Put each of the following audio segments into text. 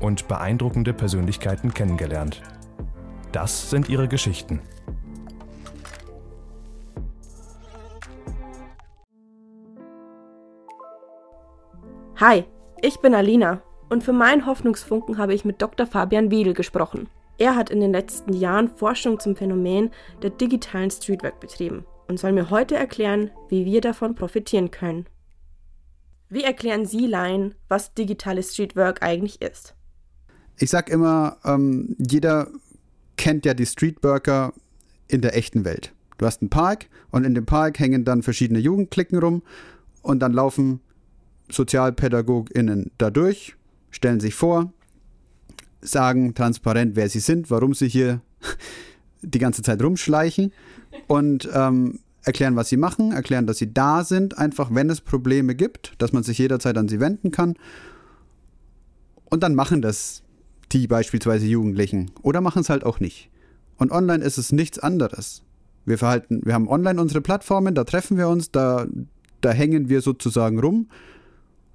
und beeindruckende Persönlichkeiten kennengelernt. Das sind ihre Geschichten. Hi, ich bin Alina und für meinen Hoffnungsfunken habe ich mit Dr. Fabian Wiedel gesprochen. Er hat in den letzten Jahren Forschung zum Phänomen der digitalen Streetwork betrieben und soll mir heute erklären, wie wir davon profitieren können. Wie erklären Sie Laien, was digitales Streetwork eigentlich ist? Ich sag immer, ähm, jeder kennt ja die Streetworker in der echten Welt. Du hast einen Park und in dem Park hängen dann verschiedene Jugendklicken rum und dann laufen SozialpädagogInnen da durch, stellen sich vor, sagen transparent, wer sie sind, warum sie hier die ganze Zeit rumschleichen und ähm, erklären, was sie machen, erklären, dass sie da sind, einfach wenn es Probleme gibt, dass man sich jederzeit an sie wenden kann. Und dann machen das die beispielsweise Jugendlichen oder machen es halt auch nicht. Und online ist es nichts anderes. Wir verhalten, wir haben online unsere Plattformen, da treffen wir uns, da, da hängen wir sozusagen rum.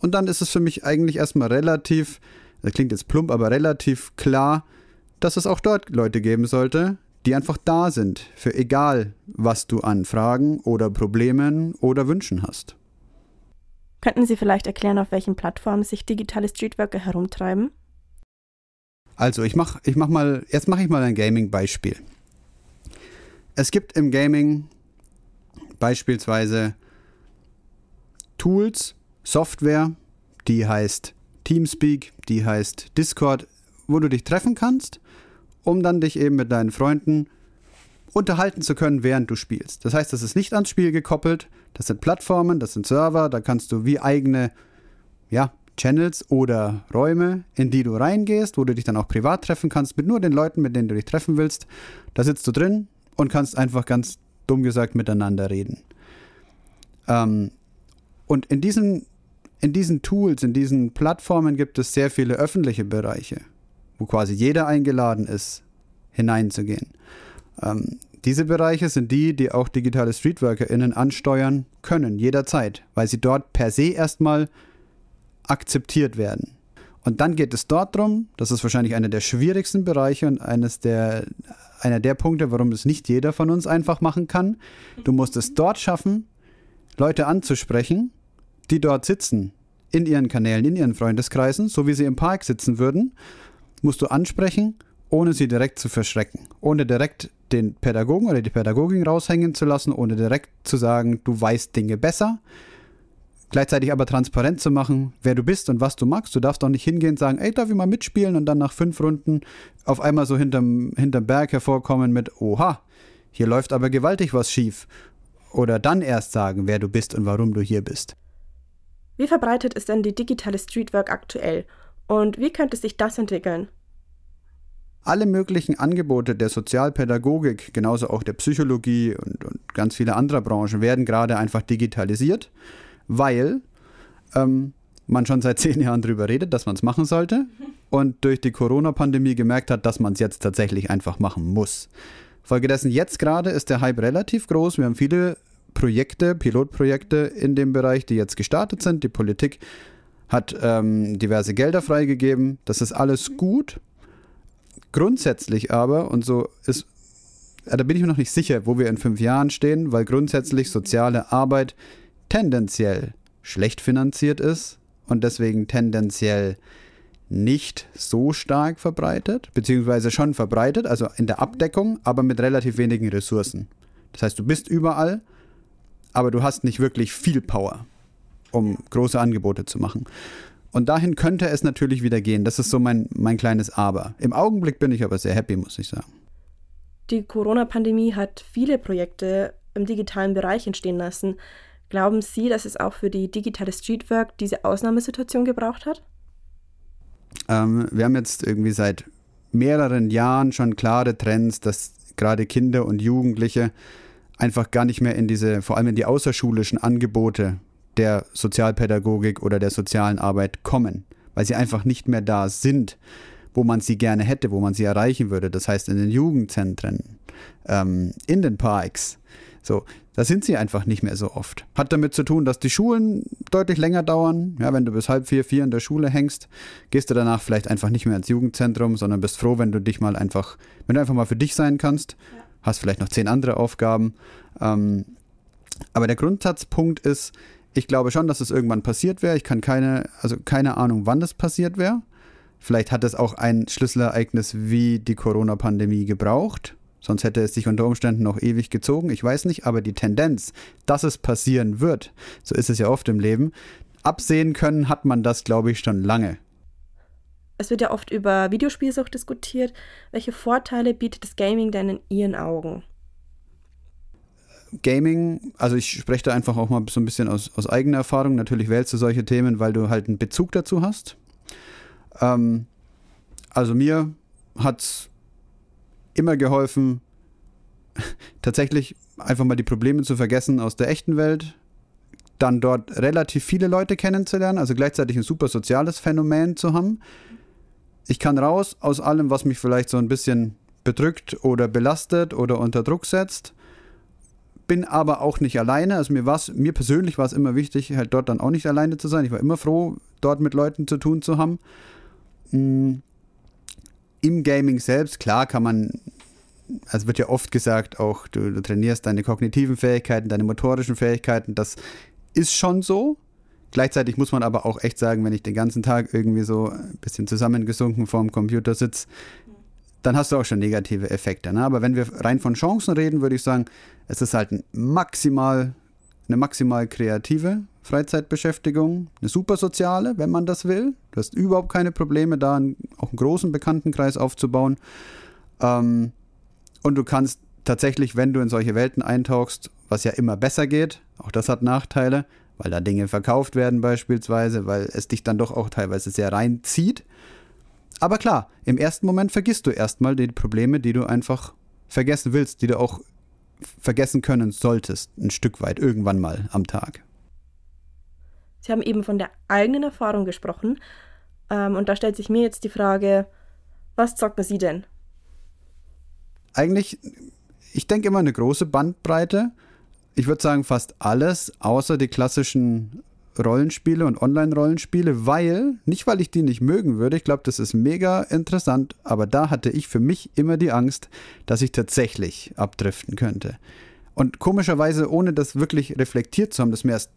Und dann ist es für mich eigentlich erstmal relativ das klingt jetzt plump, aber relativ klar, dass es auch dort Leute geben sollte, die einfach da sind, für egal, was du an Fragen oder Problemen oder Wünschen hast. Könnten Sie vielleicht erklären, auf welchen Plattformen sich digitale Streetworker herumtreiben? Also, ich mach, ich mach mal, jetzt mache ich mal ein Gaming-Beispiel. Es gibt im Gaming beispielsweise Tools, Software, die heißt Teamspeak, die heißt Discord, wo du dich treffen kannst, um dann dich eben mit deinen Freunden unterhalten zu können, während du spielst. Das heißt, das ist nicht ans Spiel gekoppelt, das sind Plattformen, das sind Server, da kannst du wie eigene ja, Channels oder Räume, in die du reingehst, wo du dich dann auch privat treffen kannst, mit nur den Leuten, mit denen du dich treffen willst. Da sitzt du drin und kannst einfach ganz dumm gesagt miteinander reden. Ähm, und in diesen in diesen Tools, in diesen Plattformen gibt es sehr viele öffentliche Bereiche, wo quasi jeder eingeladen ist, hineinzugehen. Ähm, diese Bereiche sind die, die auch digitale StreetworkerInnen ansteuern können, jederzeit, weil sie dort per se erstmal akzeptiert werden. Und dann geht es dort darum, das ist wahrscheinlich einer der schwierigsten Bereiche und eines der, einer der Punkte, warum es nicht jeder von uns einfach machen kann. Du musst es dort schaffen, Leute anzusprechen die dort sitzen, in ihren Kanälen, in ihren Freundeskreisen, so wie sie im Park sitzen würden, musst du ansprechen, ohne sie direkt zu verschrecken, ohne direkt den Pädagogen oder die Pädagogin raushängen zu lassen, ohne direkt zu sagen, du weißt Dinge besser. Gleichzeitig aber transparent zu machen, wer du bist und was du magst. Du darfst auch nicht hingehen und sagen, ey, darf ich mal mitspielen und dann nach fünf Runden auf einmal so hinterm, hinterm Berg hervorkommen mit, oha, hier läuft aber gewaltig was schief. Oder dann erst sagen, wer du bist und warum du hier bist. Wie verbreitet ist denn die digitale Streetwork aktuell und wie könnte sich das entwickeln? Alle möglichen Angebote der Sozialpädagogik, genauso auch der Psychologie und, und ganz viele andere Branchen werden gerade einfach digitalisiert, weil ähm, man schon seit zehn Jahren darüber redet, dass man es machen sollte und durch die Corona-Pandemie gemerkt hat, dass man es jetzt tatsächlich einfach machen muss. Folgedessen jetzt gerade ist der Hype relativ groß. Wir haben viele Projekte, Pilotprojekte in dem Bereich, die jetzt gestartet sind. Die Politik hat ähm, diverse Gelder freigegeben. Das ist alles gut. Grundsätzlich aber, und so ist, äh, da bin ich mir noch nicht sicher, wo wir in fünf Jahren stehen, weil grundsätzlich soziale Arbeit tendenziell schlecht finanziert ist und deswegen tendenziell nicht so stark verbreitet, beziehungsweise schon verbreitet, also in der Abdeckung, aber mit relativ wenigen Ressourcen. Das heißt, du bist überall, aber du hast nicht wirklich viel Power, um große Angebote zu machen. Und dahin könnte es natürlich wieder gehen. Das ist so mein, mein kleines Aber. Im Augenblick bin ich aber sehr happy, muss ich sagen. Die Corona-Pandemie hat viele Projekte im digitalen Bereich entstehen lassen. Glauben Sie, dass es auch für die digitale Streetwork diese Ausnahmesituation gebraucht hat? Ähm, wir haben jetzt irgendwie seit mehreren Jahren schon klare Trends, dass gerade Kinder und Jugendliche einfach gar nicht mehr in diese, vor allem in die außerschulischen Angebote der Sozialpädagogik oder der sozialen Arbeit kommen, weil sie einfach nicht mehr da sind, wo man sie gerne hätte, wo man sie erreichen würde. Das heißt in den Jugendzentren, ähm, in den Parks. So, da sind sie einfach nicht mehr so oft. Hat damit zu tun, dass die Schulen deutlich länger dauern. Ja, wenn du bis halb vier, vier in der Schule hängst, gehst du danach vielleicht einfach nicht mehr ins Jugendzentrum, sondern bist froh, wenn du dich mal einfach, wenn du einfach mal für dich sein kannst. Ja. Hast vielleicht noch zehn andere Aufgaben. Ähm, aber der Grundsatzpunkt ist, ich glaube schon, dass es irgendwann passiert wäre. Ich kann keine, also keine Ahnung, wann das passiert wäre. Vielleicht hat es auch ein Schlüsselereignis wie die Corona-Pandemie gebraucht. Sonst hätte es sich unter Umständen noch ewig gezogen. Ich weiß nicht, aber die Tendenz, dass es passieren wird, so ist es ja oft im Leben, absehen können hat man das, glaube ich, schon lange. Es wird ja oft über Videospielsucht diskutiert. Welche Vorteile bietet das Gaming denn in Ihren Augen? Gaming, also ich spreche da einfach auch mal so ein bisschen aus, aus eigener Erfahrung. Natürlich wählst du solche Themen, weil du halt einen Bezug dazu hast. Ähm, also mir hat es immer geholfen, tatsächlich einfach mal die Probleme zu vergessen aus der echten Welt, dann dort relativ viele Leute kennenzulernen, also gleichzeitig ein super soziales Phänomen zu haben. Ich kann raus aus allem, was mich vielleicht so ein bisschen bedrückt oder belastet oder unter Druck setzt, bin aber auch nicht alleine. Also mir, mir persönlich war es immer wichtig, halt dort dann auch nicht alleine zu sein. Ich war immer froh, dort mit Leuten zu tun zu haben. Hm im Gaming selbst, klar kann man, also wird ja oft gesagt, auch du, du trainierst deine kognitiven Fähigkeiten, deine motorischen Fähigkeiten, das ist schon so. Gleichzeitig muss man aber auch echt sagen, wenn ich den ganzen Tag irgendwie so ein bisschen zusammengesunken vorm Computer sitze, dann hast du auch schon negative Effekte. Ne? Aber wenn wir rein von Chancen reden, würde ich sagen, es ist halt ein maximal, eine maximal kreative Freizeitbeschäftigung, eine super soziale, wenn man das will. Du hast überhaupt keine Probleme, da einen, auch einen großen Bekanntenkreis aufzubauen. Ähm, und du kannst tatsächlich, wenn du in solche Welten eintauchst, was ja immer besser geht, auch das hat Nachteile, weil da Dinge verkauft werden beispielsweise, weil es dich dann doch auch teilweise sehr reinzieht. Aber klar, im ersten Moment vergisst du erstmal die Probleme, die du einfach vergessen willst, die du auch vergessen können solltest, ein Stück weit, irgendwann mal am Tag. Sie haben eben von der eigenen Erfahrung gesprochen. Ähm, und da stellt sich mir jetzt die Frage, was zocken Sie denn? Eigentlich, ich denke immer eine große Bandbreite. Ich würde sagen fast alles, außer die klassischen Rollenspiele und Online-Rollenspiele, weil, nicht weil ich die nicht mögen würde, ich glaube, das ist mega interessant, aber da hatte ich für mich immer die Angst, dass ich tatsächlich abdriften könnte. Und komischerweise, ohne das wirklich reflektiert zu haben, das ist mir erst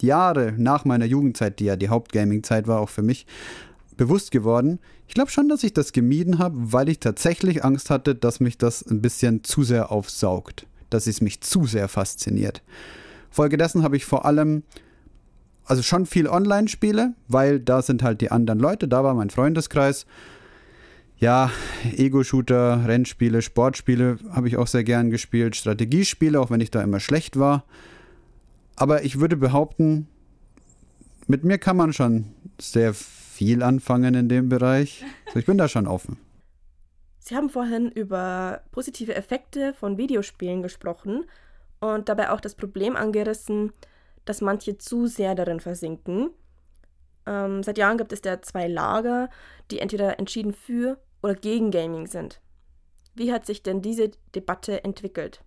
Jahre nach meiner Jugendzeit, die ja die Hauptgaming-Zeit war, auch für mich, bewusst geworden. Ich glaube schon, dass ich das gemieden habe, weil ich tatsächlich Angst hatte, dass mich das ein bisschen zu sehr aufsaugt, dass es mich zu sehr fasziniert. Folgedessen habe ich vor allem, also schon viel Online-Spiele, weil da sind halt die anderen Leute, da war mein Freundeskreis. Ja, Ego-Shooter, Rennspiele, Sportspiele habe ich auch sehr gern gespielt, Strategiespiele, auch wenn ich da immer schlecht war. Aber ich würde behaupten, mit mir kann man schon sehr viel anfangen in dem Bereich. Also ich bin da schon offen. Sie haben vorhin über positive Effekte von Videospielen gesprochen und dabei auch das Problem angerissen, dass manche zu sehr darin versinken. Ähm, seit Jahren gibt es da zwei Lager, die entweder entschieden für oder gegen Gaming sind. Wie hat sich denn diese Debatte entwickelt?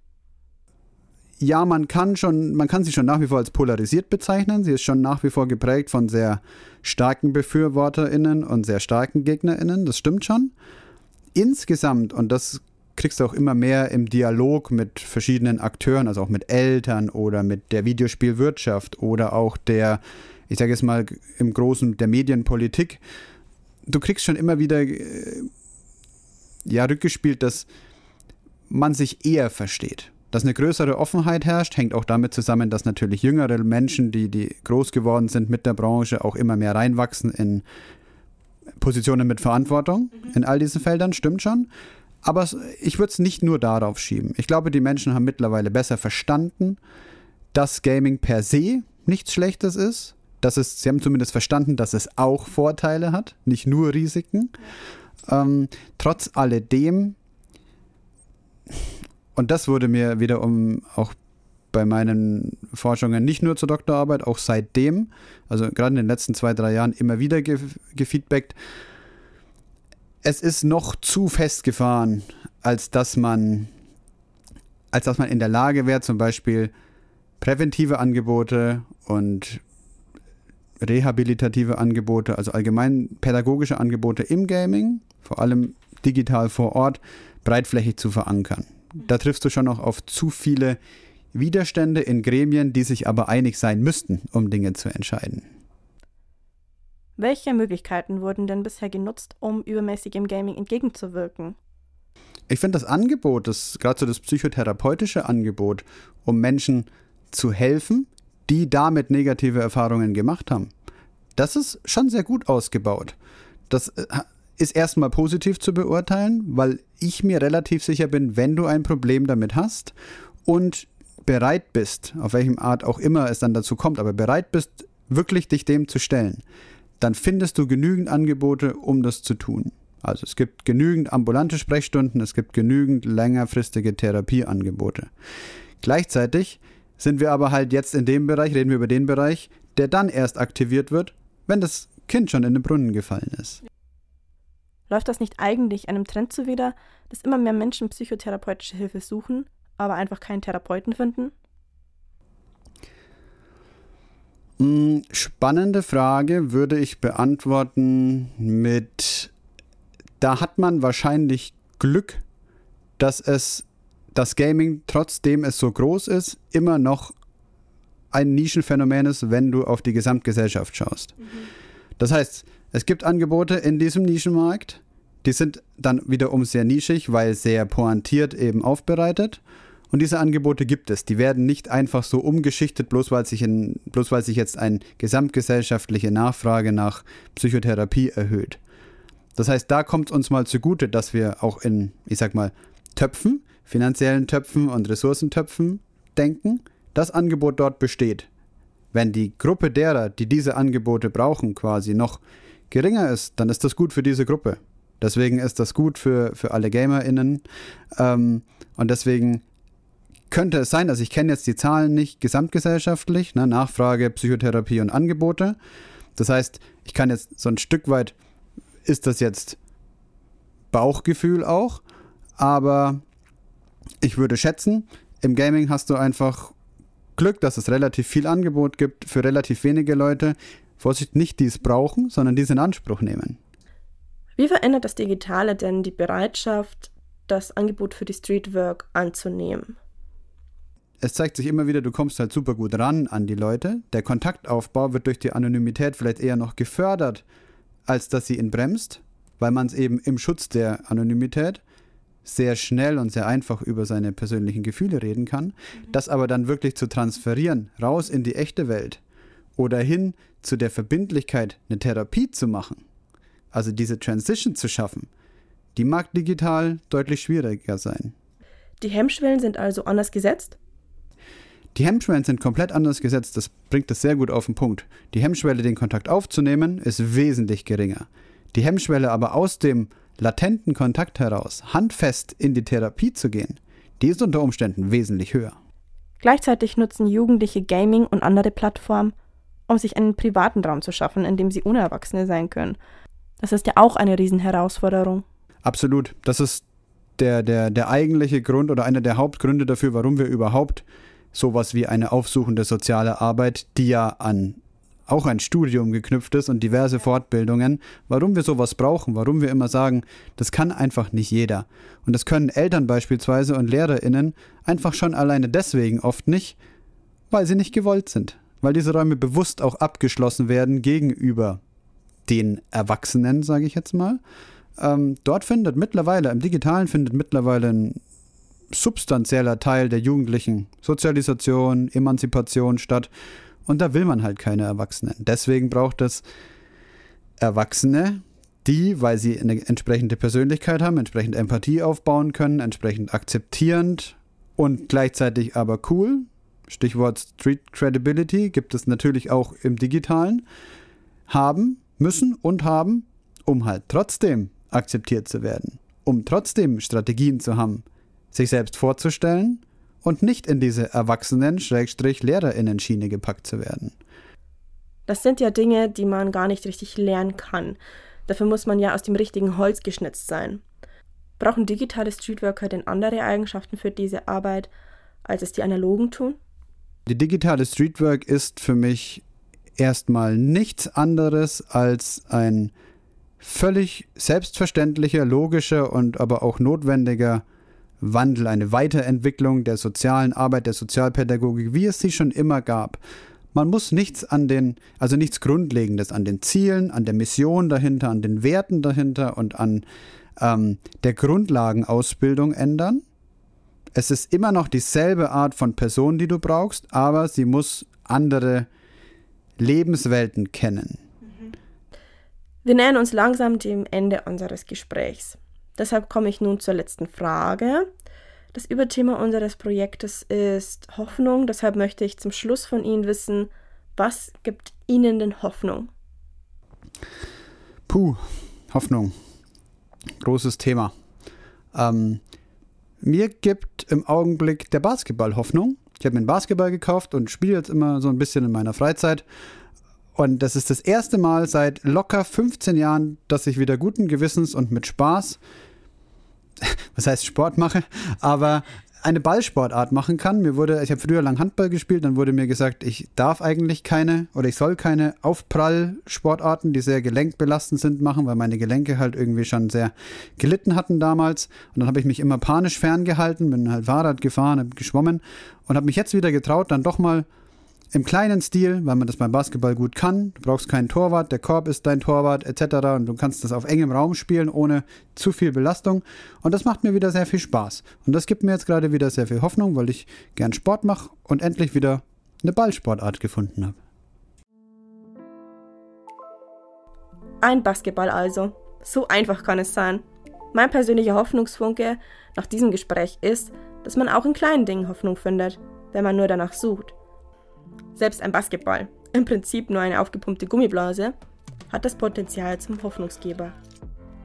Ja, man kann schon, man kann sie schon nach wie vor als polarisiert bezeichnen. Sie ist schon nach wie vor geprägt von sehr starken BefürworterInnen und sehr starken GegnerInnen. Das stimmt schon. Insgesamt, und das kriegst du auch immer mehr im Dialog mit verschiedenen Akteuren, also auch mit Eltern oder mit der Videospielwirtschaft oder auch der, ich sage jetzt mal im Großen der Medienpolitik. Du kriegst schon immer wieder äh, ja rückgespielt, dass man sich eher versteht. Dass eine größere Offenheit herrscht, hängt auch damit zusammen, dass natürlich jüngere Menschen, die, die groß geworden sind mit der Branche, auch immer mehr reinwachsen in Positionen mit Verantwortung mhm. in all diesen Feldern, stimmt schon. Aber ich würde es nicht nur darauf schieben. Ich glaube, die Menschen haben mittlerweile besser verstanden, dass Gaming per se nichts Schlechtes ist. Dass es, sie haben zumindest verstanden, dass es auch Vorteile hat, nicht nur Risiken. Ähm, trotz alledem und das wurde mir wiederum auch bei meinen Forschungen nicht nur zur Doktorarbeit, auch seitdem, also gerade in den letzten zwei, drei Jahren immer wieder ge gefeedbackt. Es ist noch zu festgefahren, als dass man, als dass man in der Lage wäre, zum Beispiel präventive Angebote und rehabilitative Angebote, also allgemein pädagogische Angebote im Gaming, vor allem digital vor Ort, breitflächig zu verankern da triffst du schon noch auf zu viele Widerstände in Gremien, die sich aber einig sein müssten, um Dinge zu entscheiden. Welche Möglichkeiten wurden denn bisher genutzt, um übermäßigem Gaming entgegenzuwirken? Ich finde das Angebot, das gerade so das psychotherapeutische Angebot, um Menschen zu helfen, die damit negative Erfahrungen gemacht haben, das ist schon sehr gut ausgebaut. Das äh, ist erstmal positiv zu beurteilen, weil ich mir relativ sicher bin, wenn du ein Problem damit hast und bereit bist, auf welchem Art auch immer es dann dazu kommt, aber bereit bist, wirklich dich dem zu stellen, dann findest du genügend Angebote, um das zu tun. Also es gibt genügend ambulante Sprechstunden, es gibt genügend längerfristige Therapieangebote. Gleichzeitig sind wir aber halt jetzt in dem Bereich, reden wir über den Bereich, der dann erst aktiviert wird, wenn das Kind schon in den Brunnen gefallen ist. Läuft das nicht eigentlich einem Trend zuwider, dass immer mehr Menschen psychotherapeutische Hilfe suchen, aber einfach keinen Therapeuten finden? Spannende Frage würde ich beantworten mit, da hat man wahrscheinlich Glück, dass es das Gaming, trotzdem es so groß ist, immer noch ein Nischenphänomen ist, wenn du auf die Gesamtgesellschaft schaust. Mhm. Das heißt, es gibt Angebote in diesem Nischenmarkt, die sind dann wiederum sehr nischig, weil sehr pointiert eben aufbereitet. Und diese Angebote gibt es. Die werden nicht einfach so umgeschichtet, bloß weil sich, in, bloß weil sich jetzt eine gesamtgesellschaftliche Nachfrage nach Psychotherapie erhöht. Das heißt, da kommt es uns mal zugute, dass wir auch in, ich sag mal, Töpfen, finanziellen Töpfen und Ressourcentöpfen denken. Das Angebot dort besteht. Wenn die Gruppe derer, die diese Angebote brauchen, quasi noch geringer ist, dann ist das gut für diese Gruppe. Deswegen ist das gut für, für alle GamerInnen. Ähm, und deswegen könnte es sein, also ich kenne jetzt die Zahlen nicht gesamtgesellschaftlich, ne, Nachfrage, Psychotherapie und Angebote. Das heißt, ich kann jetzt so ein Stück weit, ist das jetzt Bauchgefühl auch, aber ich würde schätzen, im Gaming hast du einfach Glück, dass es relativ viel Angebot gibt für relativ wenige Leute, Vorsicht, nicht die es brauchen, sondern die es in Anspruch nehmen. Wie verändert das Digitale denn die Bereitschaft, das Angebot für die Streetwork anzunehmen? Es zeigt sich immer wieder, du kommst halt super gut ran an die Leute. Der Kontaktaufbau wird durch die Anonymität vielleicht eher noch gefördert, als dass sie ihn bremst, weil man es eben im Schutz der Anonymität sehr schnell und sehr einfach über seine persönlichen Gefühle reden kann. Mhm. Das aber dann wirklich zu transferieren, raus in die echte Welt, oder hin zu der Verbindlichkeit, eine Therapie zu machen, also diese Transition zu schaffen, die mag digital deutlich schwieriger sein. Die Hemmschwellen sind also anders gesetzt? Die Hemmschwellen sind komplett anders gesetzt, das bringt es sehr gut auf den Punkt. Die Hemmschwelle, den Kontakt aufzunehmen, ist wesentlich geringer. Die Hemmschwelle aber aus dem latenten Kontakt heraus handfest in die Therapie zu gehen, die ist unter Umständen wesentlich höher. Gleichzeitig nutzen Jugendliche Gaming und andere Plattformen, um sich einen privaten Raum zu schaffen, in dem sie ohne Erwachsene sein können. Das ist ja auch eine Riesenherausforderung. Absolut. Das ist der, der, der eigentliche Grund oder einer der Hauptgründe dafür, warum wir überhaupt sowas wie eine aufsuchende soziale Arbeit, die ja an auch ein Studium geknüpft ist und diverse Fortbildungen, warum wir sowas brauchen, warum wir immer sagen, das kann einfach nicht jeder. Und das können Eltern beispielsweise und Lehrerinnen einfach schon alleine deswegen oft nicht, weil sie nicht gewollt sind, weil diese Räume bewusst auch abgeschlossen werden gegenüber den Erwachsenen, sage ich jetzt mal. Ähm, dort findet mittlerweile, im digitalen findet mittlerweile ein substanzieller Teil der jugendlichen Sozialisation, Emanzipation statt. Und da will man halt keine Erwachsenen. Deswegen braucht es Erwachsene, die, weil sie eine entsprechende Persönlichkeit haben, entsprechend Empathie aufbauen können, entsprechend akzeptierend und gleichzeitig aber cool. Stichwort Street Credibility gibt es natürlich auch im digitalen. Haben, müssen und haben, um halt trotzdem akzeptiert zu werden, um trotzdem Strategien zu haben, sich selbst vorzustellen und nicht in diese Erwachsenen-Lehrerinnen-Schiene gepackt zu werden. Das sind ja Dinge, die man gar nicht richtig lernen kann. Dafür muss man ja aus dem richtigen Holz geschnitzt sein. Brauchen digitale Streetworker denn andere Eigenschaften für diese Arbeit, als es die analogen tun? Die digitale Streetwork ist für mich erstmal nichts anderes als ein völlig selbstverständlicher, logischer und aber auch notwendiger Wandel, eine Weiterentwicklung der sozialen Arbeit, der Sozialpädagogik, wie es sie schon immer gab. Man muss nichts an den, also nichts Grundlegendes an den Zielen, an der Mission dahinter, an den Werten dahinter und an ähm, der Grundlagenausbildung ändern. Es ist immer noch dieselbe Art von Person, die du brauchst, aber sie muss andere Lebenswelten kennen. Wir nähern uns langsam dem Ende unseres Gesprächs. Deshalb komme ich nun zur letzten Frage. Das Überthema unseres Projektes ist Hoffnung. Deshalb möchte ich zum Schluss von Ihnen wissen, was gibt Ihnen denn Hoffnung? Puh, Hoffnung. Großes Thema. Ähm, mir gibt im Augenblick der Basketball Hoffnung. Ich habe mir einen Basketball gekauft und spiele jetzt immer so ein bisschen in meiner Freizeit. Und das ist das erste Mal seit locker 15 Jahren, dass ich wieder guten Gewissens und mit Spaß was heißt Sport mache, aber eine Ballsportart machen kann. Mir wurde, ich habe früher lang Handball gespielt, dann wurde mir gesagt, ich darf eigentlich keine oder ich soll keine Aufprallsportarten, die sehr gelenkbelastend sind, machen, weil meine Gelenke halt irgendwie schon sehr gelitten hatten damals. Und dann habe ich mich immer panisch ferngehalten, bin halt Fahrrad gefahren, geschwommen und habe mich jetzt wieder getraut, dann doch mal im kleinen Stil, weil man das beim Basketball gut kann. Du brauchst keinen Torwart, der Korb ist dein Torwart etc. Und du kannst das auf engem Raum spielen, ohne zu viel Belastung. Und das macht mir wieder sehr viel Spaß. Und das gibt mir jetzt gerade wieder sehr viel Hoffnung, weil ich gern Sport mache und endlich wieder eine Ballsportart gefunden habe. Ein Basketball also. So einfach kann es sein. Mein persönlicher Hoffnungsfunke nach diesem Gespräch ist, dass man auch in kleinen Dingen Hoffnung findet, wenn man nur danach sucht. Selbst ein Basketball, im Prinzip nur eine aufgepumpte Gummiblase, hat das Potenzial zum Hoffnungsgeber.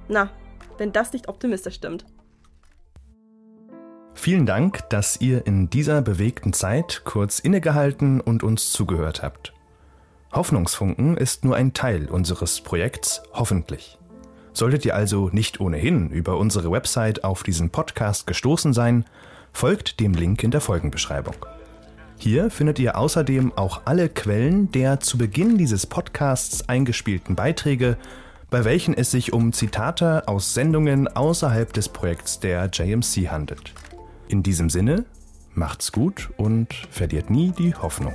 Na, wenn das nicht optimistisch stimmt. Vielen Dank, dass ihr in dieser bewegten Zeit kurz innegehalten und uns zugehört habt. Hoffnungsfunken ist nur ein Teil unseres Projekts Hoffentlich. Solltet ihr also nicht ohnehin über unsere Website auf diesen Podcast gestoßen sein, folgt dem Link in der Folgenbeschreibung. Hier findet ihr außerdem auch alle Quellen der zu Beginn dieses Podcasts eingespielten Beiträge, bei welchen es sich um Zitate aus Sendungen außerhalb des Projekts der JMC handelt. In diesem Sinne, macht's gut und verliert nie die Hoffnung.